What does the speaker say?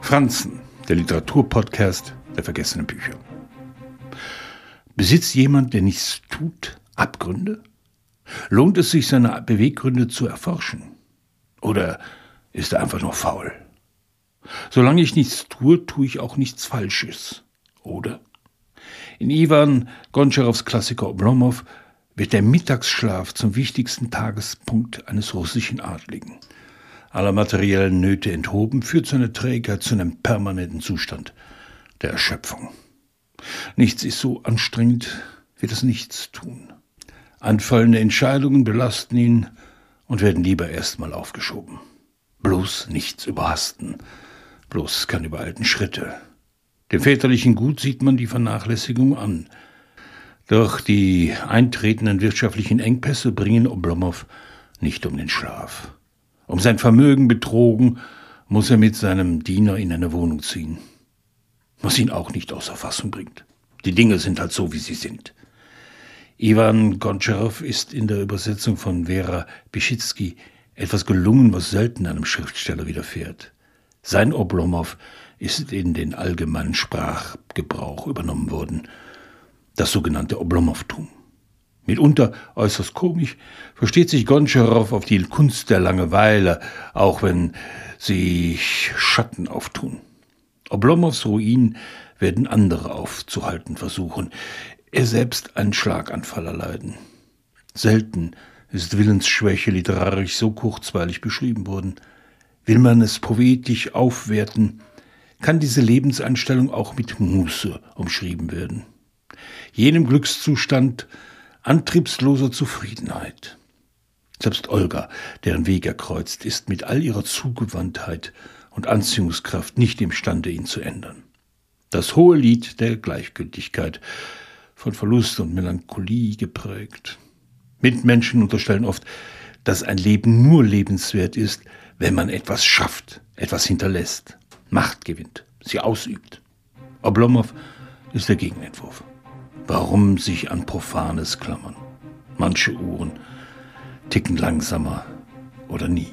Franzen, der Literaturpodcast der vergessenen Bücher. Besitzt jemand, der nichts tut, Abgründe? Lohnt es sich, seine Beweggründe zu erforschen? Oder ist er einfach nur faul? Solange ich nichts tue, tue ich auch nichts Falsches. Oder? In Ivan Goncharows Klassiker Oblomov wird der Mittagsschlaf zum wichtigsten Tagespunkt eines russischen Adligen. Aller materiellen Nöte enthoben, führt seine Trägheit zu einem permanenten Zustand der Erschöpfung. Nichts ist so anstrengend wie das Nichtstun. Anfallende Entscheidungen belasten ihn und werden lieber erstmal aufgeschoben. Bloß nichts überhasten, bloß keine übereilten Schritte. Dem väterlichen Gut sieht man die Vernachlässigung an. Doch die eintretenden wirtschaftlichen Engpässe bringen Oblomov nicht um den Schlaf. Um sein Vermögen betrogen, muss er mit seinem Diener in eine Wohnung ziehen. Was ihn auch nicht außer Fassung bringt. Die Dinge sind halt so, wie sie sind. Ivan Goncharow ist in der Übersetzung von Vera Bischitzky etwas gelungen, was selten einem Schriftsteller widerfährt. Sein Oblomov ist in den allgemeinen Sprachgebrauch übernommen worden, das sogenannte Oblomowtum. Mitunter äußerst komisch versteht sich Goncharow auf die Kunst der Langeweile, auch wenn sich Schatten auftun. Oblomows Ruin werden andere aufzuhalten versuchen, er selbst einen Schlaganfall erleiden. Selten ist Willensschwäche literarisch so kurzweilig beschrieben worden. Will man es poetisch aufwerten, kann diese Lebenseinstellung auch mit Muße umschrieben werden. Jenem Glückszustand antriebsloser Zufriedenheit. Selbst Olga, deren Weg er kreuzt, ist mit all ihrer Zugewandtheit und Anziehungskraft nicht imstande, ihn zu ändern. Das hohe Lied der Gleichgültigkeit, von Verlust und Melancholie geprägt. Mitmenschen unterstellen oft, dass ein Leben nur lebenswert ist, wenn man etwas schafft, etwas hinterlässt, Macht gewinnt, sie ausübt. Oblomov ist der Gegenentwurf. Warum sich an Profanes klammern? Manche Uhren ticken langsamer oder nie.